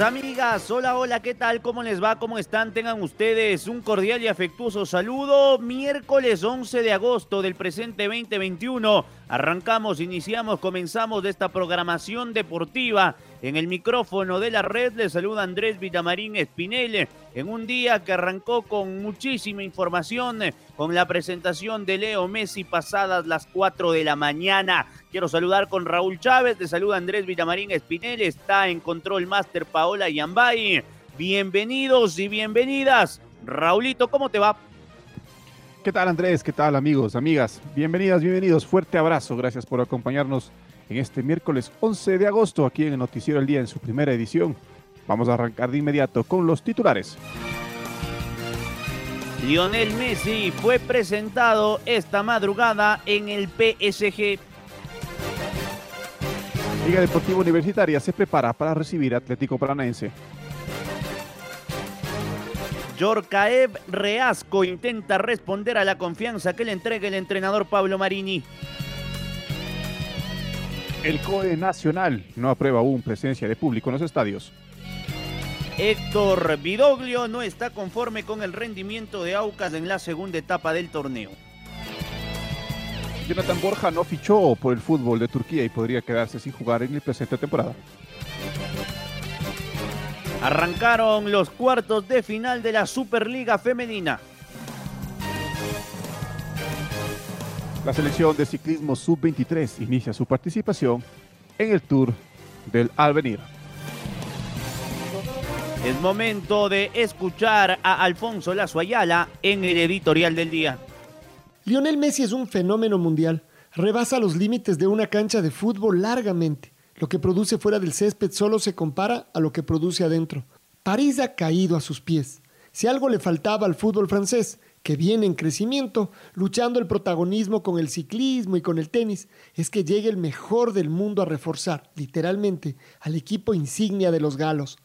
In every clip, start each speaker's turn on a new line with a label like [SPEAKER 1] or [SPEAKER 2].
[SPEAKER 1] Amigas, hola, hola, ¿qué tal? ¿Cómo les va? ¿Cómo están? Tengan ustedes un cordial y afectuoso saludo. Miércoles 11 de agosto del presente 2021. Arrancamos, iniciamos, comenzamos de esta programación deportiva. En el micrófono de la red le saluda Andrés Villamarín Espinel en un día que arrancó con muchísima información, con la presentación de Leo Messi pasadas las 4 de la mañana. Quiero saludar con Raúl Chávez, te saluda Andrés Villamarín Espinel, está en Control Master Paola Yambay. Bienvenidos y bienvenidas. Raulito, ¿cómo te va?
[SPEAKER 2] ¿Qué tal Andrés? ¿Qué tal amigos, amigas? Bienvenidas, bienvenidos. Fuerte abrazo. Gracias por acompañarnos en este miércoles 11 de agosto aquí en el Noticiero El Día en su primera edición. Vamos a arrancar de inmediato con los titulares.
[SPEAKER 1] Lionel Messi fue presentado esta madrugada en el PSG.
[SPEAKER 2] Liga Deportiva Universitaria se prepara para recibir Atlético Paranaense.
[SPEAKER 1] Yorcaev Reasco intenta responder a la confianza que le entrega el entrenador Pablo Marini.
[SPEAKER 2] El COE Nacional no aprueba aún presencia de público en los estadios.
[SPEAKER 1] Héctor Vidoglio no está conforme con el rendimiento de Aucas en la segunda etapa del torneo.
[SPEAKER 2] Jonathan Borja no fichó por el fútbol de Turquía y podría quedarse sin jugar en la presente temporada.
[SPEAKER 1] Arrancaron los cuartos de final de la Superliga Femenina.
[SPEAKER 2] La selección de ciclismo sub-23 inicia su participación en el Tour del Alvenir.
[SPEAKER 1] Es momento de escuchar a Alfonso Lazo Ayala en el editorial del día.
[SPEAKER 3] Lionel Messi es un fenómeno mundial. Rebasa los límites de una cancha de fútbol largamente. Lo que produce fuera del césped solo se compara a lo que produce adentro. París ha caído a sus pies. Si algo le faltaba al fútbol francés, que viene en crecimiento, luchando el protagonismo con el ciclismo y con el tenis, es que llegue el mejor del mundo a reforzar, literalmente, al equipo insignia de los galos.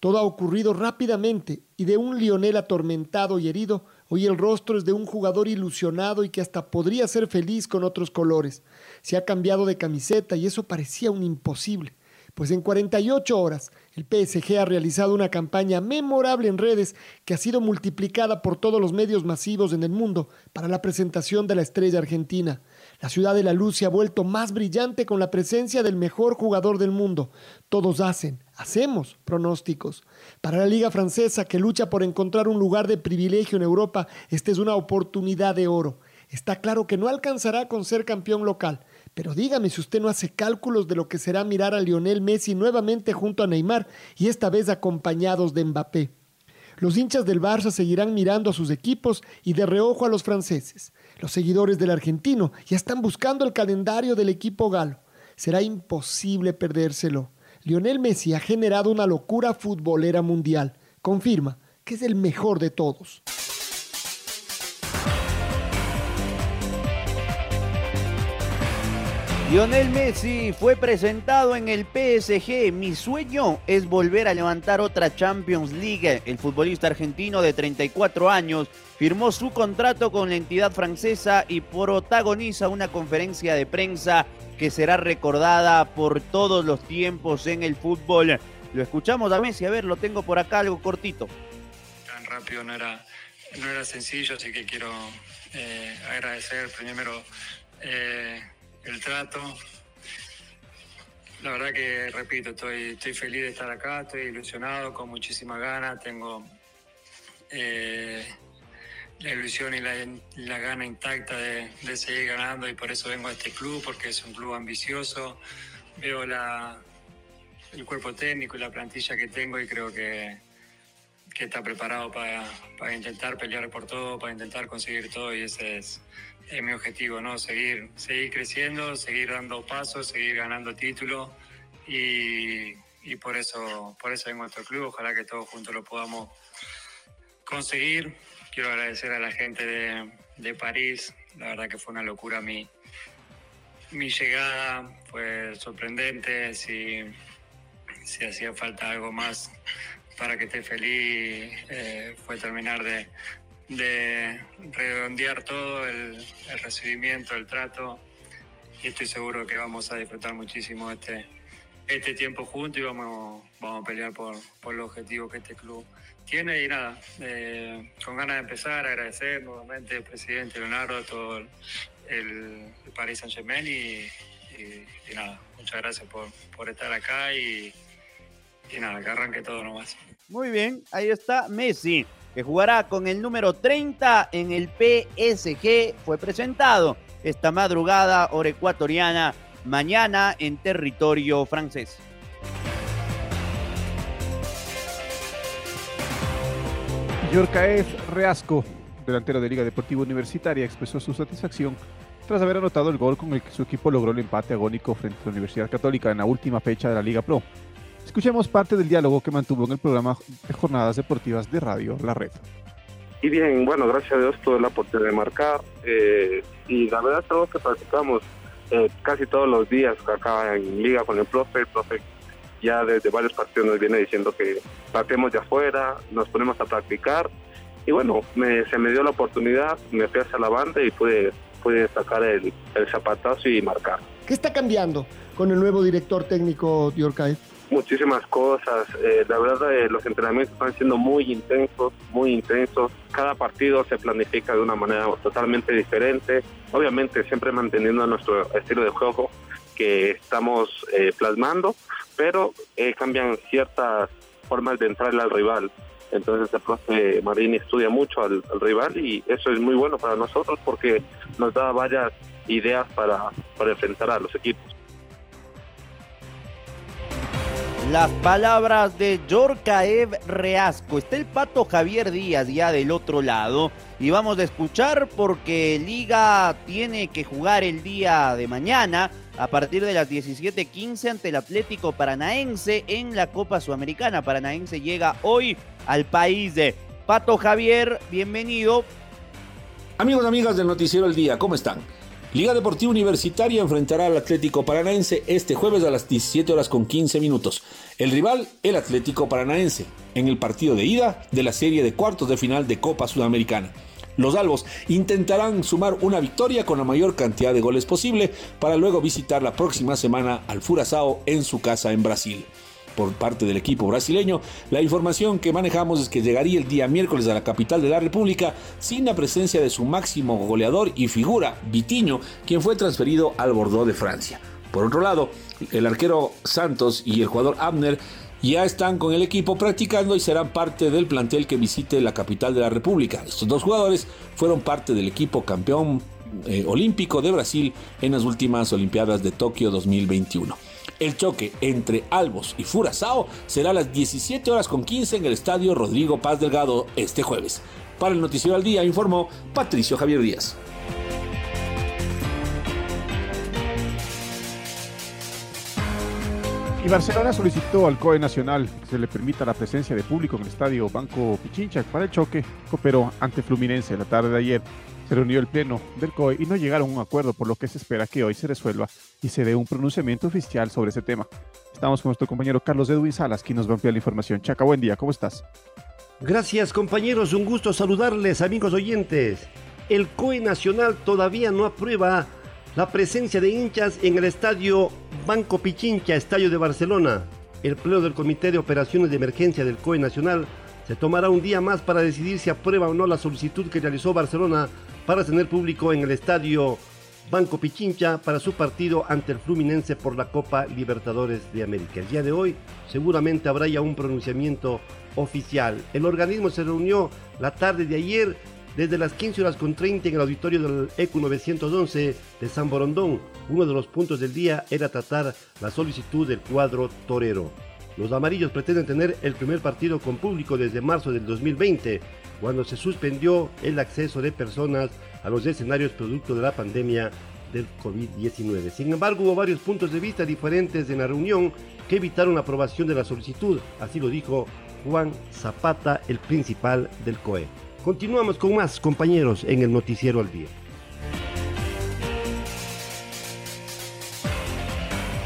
[SPEAKER 3] Todo ha ocurrido rápidamente y de un Lionel atormentado y herido, hoy el rostro es de un jugador ilusionado y que hasta podría ser feliz con otros colores. Se ha cambiado de camiseta y eso parecía un imposible. Pues en 48 horas el PSG ha realizado una campaña memorable en redes que ha sido multiplicada por todos los medios masivos en el mundo para la presentación de la estrella argentina. La ciudad de la luz se ha vuelto más brillante con la presencia del mejor jugador del mundo. Todos hacen, hacemos pronósticos. Para la liga francesa que lucha por encontrar un lugar de privilegio en Europa, esta es una oportunidad de oro. Está claro que no alcanzará con ser campeón local, pero dígame si usted no hace cálculos de lo que será mirar a Lionel Messi nuevamente junto a Neymar y esta vez acompañados de Mbappé. Los hinchas del Barça seguirán mirando a sus equipos y de reojo a los franceses. Los seguidores del argentino ya están buscando el calendario del equipo galo. Será imposible perdérselo. Lionel Messi ha generado una locura futbolera mundial. Confirma que es el mejor de todos.
[SPEAKER 1] Lionel Messi fue presentado en el PSG. Mi sueño es volver a levantar otra Champions League. El futbolista argentino de 34 años firmó su contrato con la entidad francesa y protagoniza una conferencia de prensa que será recordada por todos los tiempos en el fútbol. Lo escuchamos a Messi, a ver, lo tengo por acá, algo cortito.
[SPEAKER 4] Tan rápido no era, no era sencillo, así que quiero eh, agradecer primero eh, el trato. La verdad que, repito, estoy, estoy feliz de estar acá, estoy ilusionado, con muchísimas ganas, tengo eh, la ilusión y la, gana intacta de, seguir ganando y por eso vengo a este club, porque es un club ambicioso, veo la, el cuerpo técnico y la plantilla que tengo y creo que, que está preparado para, para intentar pelear por todo, para intentar conseguir todo y ese es, es mi objetivo, ¿no? Seguir, seguir creciendo, seguir dando pasos, seguir ganando títulos y, y por eso por eso vengo a nuestro club. Ojalá que todos juntos lo podamos conseguir. Quiero agradecer a la gente de, de París. La verdad que fue una locura mi, mi llegada. Fue sorprendente. Si, si hacía falta algo más para que esté feliz, eh, fue terminar de, de redondear todo, el, el recibimiento, el trato. Y estoy seguro que vamos a disfrutar muchísimo este, este tiempo juntos y vamos, vamos a pelear por, por los objetivos que este club tiene. Y nada, eh, con ganas de empezar, agradecer nuevamente al presidente Leonardo, todo el, el Paris Saint Germain y, y, y nada, muchas gracias por, por estar acá y, y nada, que arranque todo nomás.
[SPEAKER 1] Muy bien, ahí está Messi, que jugará con el número 30 en el PSG. Fue presentado esta madrugada hora ecuatoriana, mañana en territorio francés.
[SPEAKER 2] Yorcaez Reasco, delantero de Liga Deportiva Universitaria, expresó su satisfacción tras haber anotado el gol con el que su equipo logró el empate agónico frente a la Universidad Católica en la última fecha de la Liga Pro. Escuchemos parte del diálogo que mantuvo en el programa de Jornadas Deportivas de Radio La Red.
[SPEAKER 5] Y bien, bueno, gracias a Dios tuve la oportunidad de marcar eh, y la verdad es algo que practicamos eh, casi todos los días acá en liga con el profe. El profe ya desde varios partidos nos viene diciendo que partemos de afuera, nos ponemos a practicar y bueno, me, se me dio la oportunidad, me fui hacia la banda y pude, pude sacar el, el zapatazo y marcar.
[SPEAKER 3] ¿Qué está cambiando con el nuevo director técnico Diorcaez?
[SPEAKER 5] Muchísimas cosas. Eh, la verdad, eh, los entrenamientos están siendo muy intensos, muy intensos. Cada partido se planifica de una manera totalmente diferente. Obviamente, siempre manteniendo nuestro estilo de juego que estamos eh, plasmando, pero cambian ciertas formas de entrarle al rival. Entonces el profe Marini estudia mucho al, al, rival y eso es muy bueno para nosotros porque nos da varias ideas para, para enfrentar a los equipos.
[SPEAKER 1] Las palabras de Yorkaev Reasco. Está el pato Javier Díaz ya del otro lado. Y vamos a escuchar porque Liga tiene que jugar el día de mañana a partir de las 17:15 ante el Atlético Paranaense en la Copa Sudamericana. Paranaense llega hoy al país de Pato Javier. Bienvenido.
[SPEAKER 6] Amigos amigas del Noticiero El Día, ¿cómo están? Liga Deportiva Universitaria enfrentará al Atlético Paranaense este jueves a las 17 horas con 15 minutos. El rival, el Atlético Paranaense, en el partido de ida de la serie de cuartos de final de Copa Sudamericana. Los albos intentarán sumar una victoria con la mayor cantidad de goles posible para luego visitar la próxima semana al Furazao en su casa en Brasil por parte del equipo brasileño, la información que manejamos es que llegaría el día miércoles a la capital de la República sin la presencia de su máximo goleador y figura, Vitiño, quien fue transferido al Bordeaux de Francia. Por otro lado, el arquero Santos y el jugador Abner ya están con el equipo practicando y serán parte del plantel que visite la capital de la República. Estos dos jugadores fueron parte del equipo campeón eh, olímpico de Brasil en las últimas Olimpiadas de Tokio 2021. El choque entre Albos y Furazao será a las 17 horas con 15 en el estadio Rodrigo Paz Delgado este jueves. Para el Noticiero al Día informó Patricio Javier Díaz.
[SPEAKER 2] Y Barcelona solicitó al COE Nacional que se le permita la presencia de público en el estadio Banco Pichincha para el choque cooperó ante Fluminense la tarde de ayer. Se reunió el pleno del COE y no llegaron a un acuerdo, por lo que se espera que hoy se resuelva y se dé un pronunciamiento oficial sobre ese tema. Estamos con nuestro compañero Carlos Edwin Salas, quien nos va a ampliar la información. Chaca, buen día, ¿cómo estás?
[SPEAKER 7] Gracias compañeros, un gusto saludarles amigos oyentes. El COE Nacional todavía no aprueba la presencia de hinchas en el estadio Banco Pichincha, estadio de Barcelona. El pleno del Comité de Operaciones de Emergencia del COE Nacional se tomará un día más para decidir si aprueba o no la solicitud que realizó Barcelona para tener público en el estadio Banco Pichincha para su partido ante el Fluminense por la Copa Libertadores de América. El día de hoy seguramente habrá ya un pronunciamiento oficial. El organismo se reunió la tarde de ayer desde las 15 horas con 30 en el auditorio del ECU 911 de San Borondón. Uno de los puntos del día era tratar la solicitud del cuadro torero. Los amarillos pretenden tener el primer partido con público desde marzo del 2020, cuando se suspendió el acceso de personas a los escenarios producto de la pandemia del COVID-19. Sin embargo, hubo varios puntos de vista diferentes en la reunión que evitaron la aprobación de la solicitud, así lo dijo Juan Zapata, el principal del COE. Continuamos con más compañeros en el Noticiero al Día.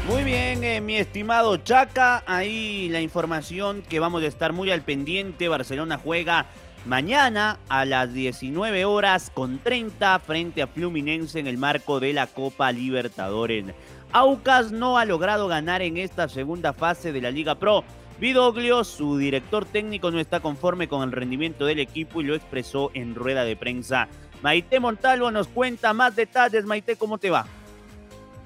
[SPEAKER 1] Muy bien, eh, mi estimado Chaca, ahí la información que vamos a estar muy al pendiente. Barcelona juega mañana a las 19 horas con 30 frente a Fluminense en el marco de la Copa Libertadores. Aucas no ha logrado ganar en esta segunda fase de la Liga Pro. Vidoglio, su director técnico, no está conforme con el rendimiento del equipo y lo expresó en rueda de prensa. Maite Montalvo nos cuenta más detalles. Maite, ¿cómo te va?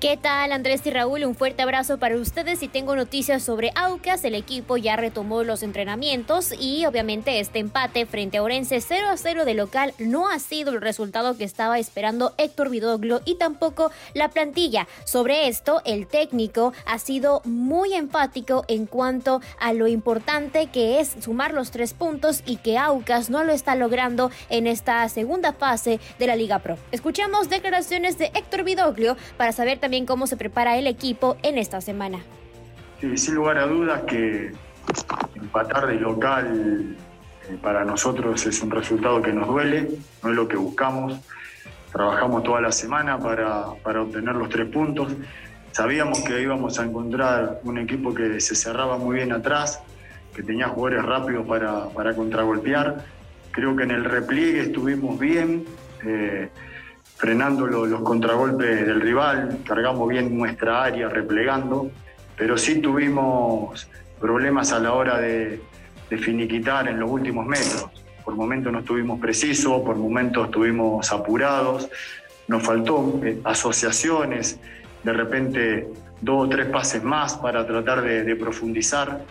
[SPEAKER 8] ¿Qué tal Andrés y Raúl? Un fuerte abrazo para ustedes y tengo noticias sobre Aucas. El equipo ya retomó los entrenamientos y obviamente este empate frente a Orense 0 a 0 de local no ha sido el resultado que estaba esperando Héctor Vidoglio y tampoco la plantilla. Sobre esto, el técnico ha sido muy empático en cuanto a lo importante que es sumar los tres puntos y que Aucas no lo está logrando en esta segunda fase de la Liga Pro. Escuchamos declaraciones de Héctor Vidoglio para saber también cómo se prepara el equipo en esta semana.
[SPEAKER 9] Sí, sin lugar a dudas que empatar de local eh, para nosotros es un resultado que nos duele, no es lo que buscamos. Trabajamos toda la semana para, para obtener los tres puntos. Sabíamos que íbamos a encontrar un equipo que se cerraba muy bien atrás, que tenía jugadores rápidos para, para contragolpear. Creo que en el repliegue estuvimos bien. Eh, frenando los contragolpes del rival, cargamos bien nuestra área, replegando, pero sí tuvimos problemas a la hora de, finiquitar en los últimos metros. Por momentos no estuvimos precisos, por momentos estuvimos apurados, nos faltó eh, asociaciones, de repente dos o tres pases más para tratar de, de profundizar.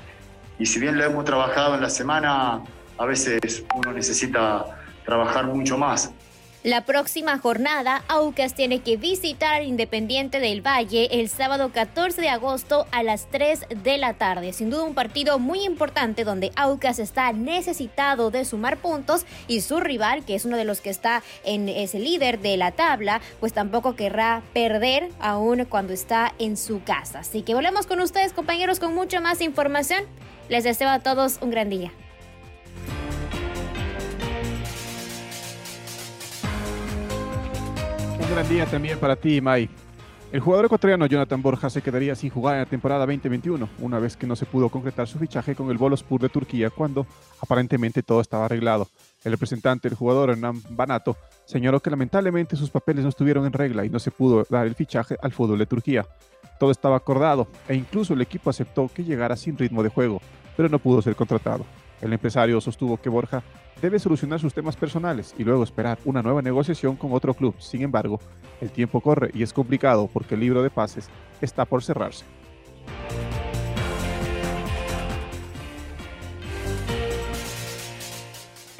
[SPEAKER 9] Y si bien lo hemos trabajado en la semana, a veces uno necesita trabajar mucho más.
[SPEAKER 8] La próxima jornada, Aucas tiene que visitar Independiente del Valle el sábado 14 de agosto a las 3 de la tarde. Sin duda un partido muy importante donde Aucas está necesitado de sumar puntos y su rival, que es uno de los que está en ese líder de la tabla, pues tampoco querrá perder aún cuando está en su casa. Así que volvemos con ustedes compañeros con mucha más información. Les deseo a todos un gran día.
[SPEAKER 2] Gran día también para ti, Mai. El jugador ecuatoriano Jonathan Borja se quedaría sin jugar en la temporada 2021, una vez que no se pudo concretar su fichaje con el Bolospur de Turquía cuando aparentemente todo estaba arreglado. El representante del jugador Hernán Banato señaló que lamentablemente sus papeles no estuvieron en regla y no se pudo dar el fichaje al fútbol de Turquía. Todo estaba acordado e incluso el equipo aceptó que llegara sin ritmo de juego, pero no pudo ser contratado. El empresario sostuvo que Borja debe solucionar sus temas personales y luego esperar una nueva negociación con otro club. Sin embargo, el tiempo corre y es complicado porque el libro de pases está por cerrarse.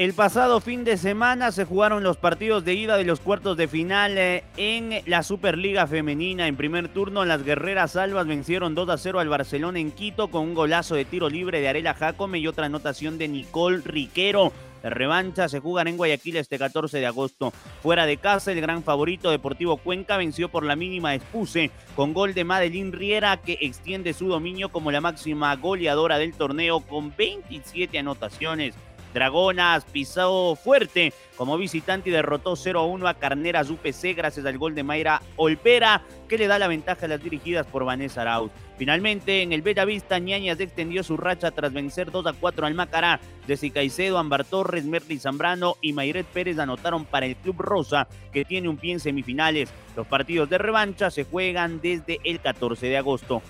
[SPEAKER 1] El pasado fin de semana se jugaron los partidos de ida de los cuartos de final eh, en la Superliga Femenina. En primer turno, las guerreras albas vencieron 2 a 0 al Barcelona en Quito con un golazo de tiro libre de Arela Jacome y otra anotación de Nicole Riquero. La revancha se jugará en Guayaquil este 14 de agosto. Fuera de casa, el gran favorito Deportivo Cuenca venció por la mínima expuse con gol de Madeline Riera que extiende su dominio como la máxima goleadora del torneo con 27 anotaciones. Dragonas pisó fuerte como visitante y derrotó 0-1 a Carneras UPC gracias al gol de Mayra Olpera que le da la ventaja a las dirigidas por Vanessa Arauz. Finalmente, en el Bellavista, Ñañas extendió su racha tras vencer 2 4 al Macará. Jessica Caicedo, Ambar Torres, Merly Zambrano y Mayret Pérez anotaron para el Club Rosa, que tiene un pie en semifinales. Los partidos de revancha se juegan desde el 14 de agosto.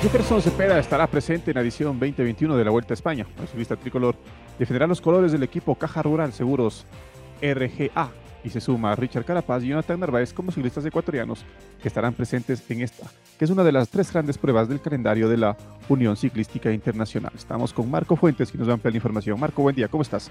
[SPEAKER 2] Jefferson Cepeda estará presente en la edición 2021 de la Vuelta a España. El solista tricolor defenderá los colores del equipo Caja Rural Seguros RGA y se suma a Richard Carapaz y Jonathan Narváez como ciclistas ecuatorianos que estarán presentes en esta que es una de las tres grandes pruebas del calendario de la Unión Ciclística Internacional. Estamos con Marco Fuentes, que nos va a ampliar la información. Marco, buen día, ¿cómo estás?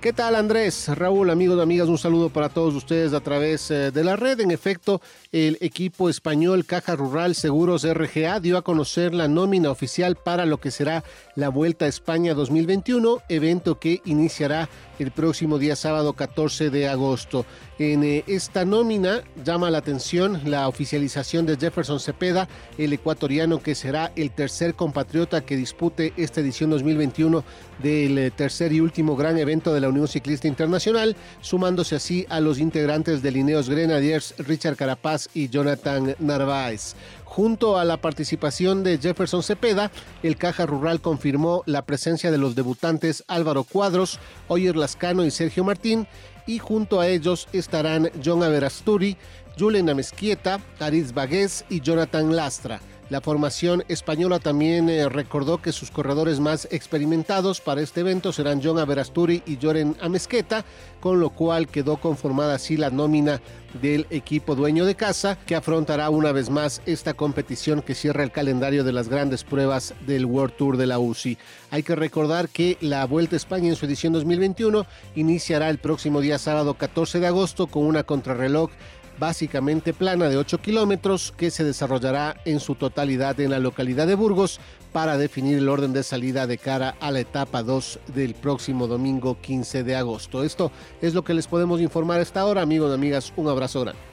[SPEAKER 10] ¿Qué tal Andrés? Raúl, amigos amigas, un saludo para todos ustedes a través eh, de la red. En efecto, el equipo español Caja Rural Seguros RGA dio a conocer la nómina oficial para lo que será la Vuelta a España 2021, evento que iniciará el próximo día sábado 14 de agosto. En eh, esta nómina llama la atención la oficialización de Jefferson Cepeda, el ecuatoriano que será el tercer compatriota que dispute esta edición 2021 del eh, tercer y último gran evento de la Unión Ciclista Internacional, sumándose así a los integrantes de Lineos Grenadiers Richard Carapaz y Jonathan Narváez. Junto a la participación de Jefferson Cepeda, el Caja Rural confirmó la presencia de los debutantes Álvaro Cuadros, Oyer Lascano y Sergio Martín, y junto a ellos estarán John Averasturi, Julen Amezquieta, Aris Bagués y Jonathan Lastra. La formación española también eh, recordó que sus corredores más experimentados para este evento serán John Averasturi y Joren Amezqueta, con lo cual quedó conformada así la nómina del equipo dueño de casa, que afrontará una vez más esta competición que cierra el calendario de las grandes pruebas del World Tour de la UCI. Hay que recordar que la Vuelta a España en su edición 2021 iniciará el próximo día sábado 14 de agosto con una contrarreloj básicamente plana de 8 kilómetros que se desarrollará en su totalidad en la localidad de Burgos para definir el orden de salida de cara a la etapa 2 del próximo domingo 15 de agosto. Esto es lo que les podemos informar a esta hora, amigos y amigas. Un abrazo grande.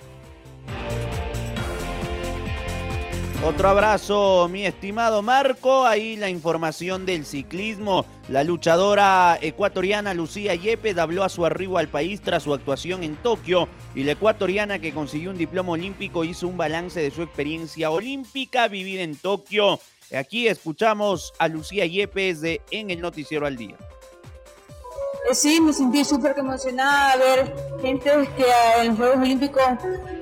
[SPEAKER 1] Otro abrazo, mi estimado Marco. Ahí la información del ciclismo. La luchadora ecuatoriana Lucía Yepes habló a su arribo al país tras su actuación en Tokio y la ecuatoriana que consiguió un diploma olímpico hizo un balance de su experiencia olímpica vivida en Tokio. Aquí escuchamos a Lucía Yepes de En el Noticiero al Día.
[SPEAKER 11] Sí, me sentí súper emocionada ver gente que en los Juegos Olímpicos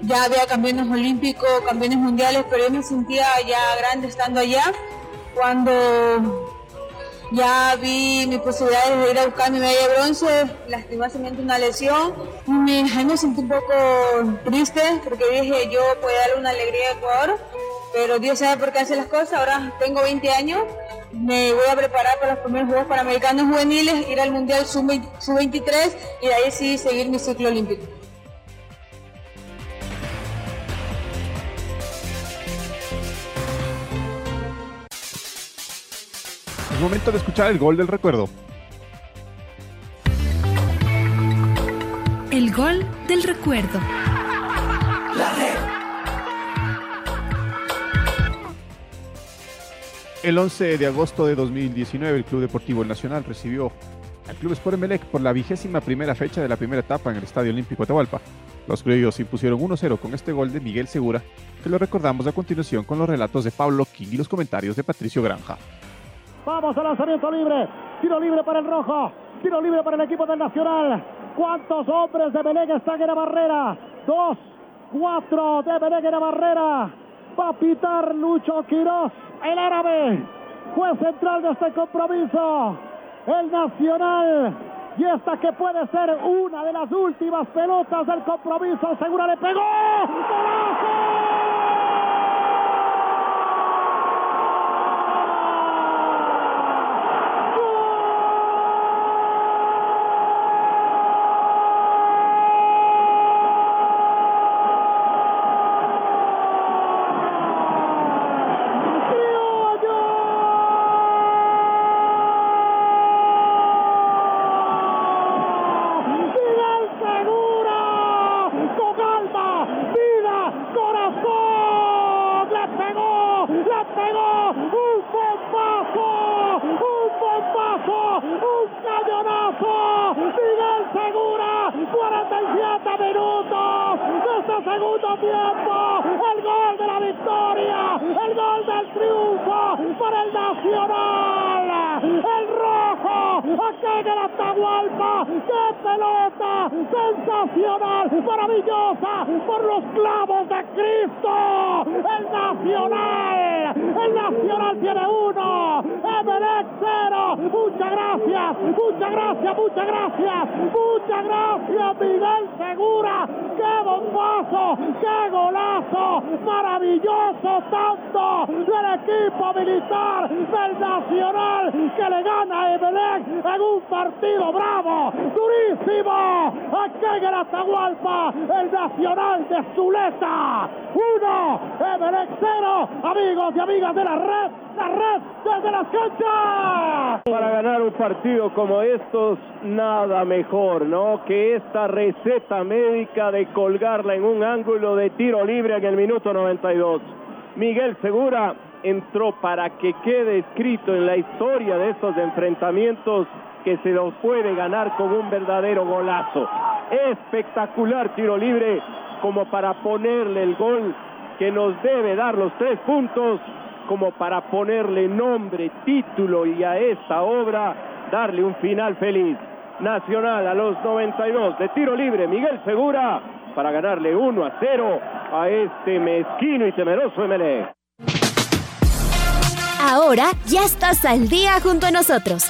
[SPEAKER 11] ya había campeones olímpicos, campeones mundiales, pero yo me sentía ya grande estando allá cuando ya vi mis posibilidades de ir a buscar mi medalla de bronce, lastimosamente una lesión. Me, me sentí un poco triste porque dije yo puedo darle una alegría a Ecuador, pero Dios sabe por qué hace las cosas. Ahora tengo 20 años me voy a preparar para los primeros Juegos Panamericanos Juveniles, ir al Mundial Sub-23 y de ahí sí seguir mi ciclo olímpico.
[SPEAKER 2] Es momento de escuchar el gol del recuerdo.
[SPEAKER 12] El gol del recuerdo.
[SPEAKER 2] El 11 de agosto de 2019, el Club Deportivo Nacional recibió al Club Sport Emelec por la vigésima primera fecha de la primera etapa en el Estadio Olímpico Atahualpa. Los criollos impusieron 1-0 con este gol de Miguel Segura, que lo recordamos a continuación con los relatos de Pablo King y los comentarios de Patricio Granja.
[SPEAKER 13] Vamos al lanzamiento libre, tiro libre para el rojo, tiro libre para el equipo del Nacional. ¿Cuántos hombres de Emelec están en la barrera? Dos, cuatro de Emelec en la barrera. Va a pitar Lucho Quiroz el árabe, juez central de este compromiso, el Nacional. Y esta que puede ser una de las últimas pelotas del compromiso, segura le pegó. Nacional. El rojo, acá en el Atahualpa. ¡Qué pelota! sensacional, maravillosa, por los clavos de Cristo. El Nacional, el Nacional tiene uno, Emelec cero. Muchas gracias, muchas gracias, muchas gracias, muchas gracias, Miguel Segura. ¡Qué bombazo! ¡Qué golazo! ¡Maravilloso tanto del equipo militar del Nacional que le gana a Emelec en un partido bravo, durísimo! Aquí en el Atahualpa, el Nacional de Zuleta. ¡Uno! Emelec 0. Amigos y amigas de la red, la red desde las canchas.
[SPEAKER 14] Para ganar un partido como estos, nada mejor, ¿no? Que esta receta médica de colgarla en un ángulo de tiro libre en el minuto 92. Miguel Segura entró para que quede escrito en la historia de estos enfrentamientos que se los puede ganar con un verdadero golazo. Espectacular tiro libre como para ponerle el gol que nos debe dar los tres puntos, como para ponerle nombre, título y a esta obra darle un final feliz. Nacional a los 92 de tiro libre, Miguel Segura, para ganarle 1 a 0 a este mezquino y temeroso MLE.
[SPEAKER 12] Ahora ya estás al día junto a nosotros.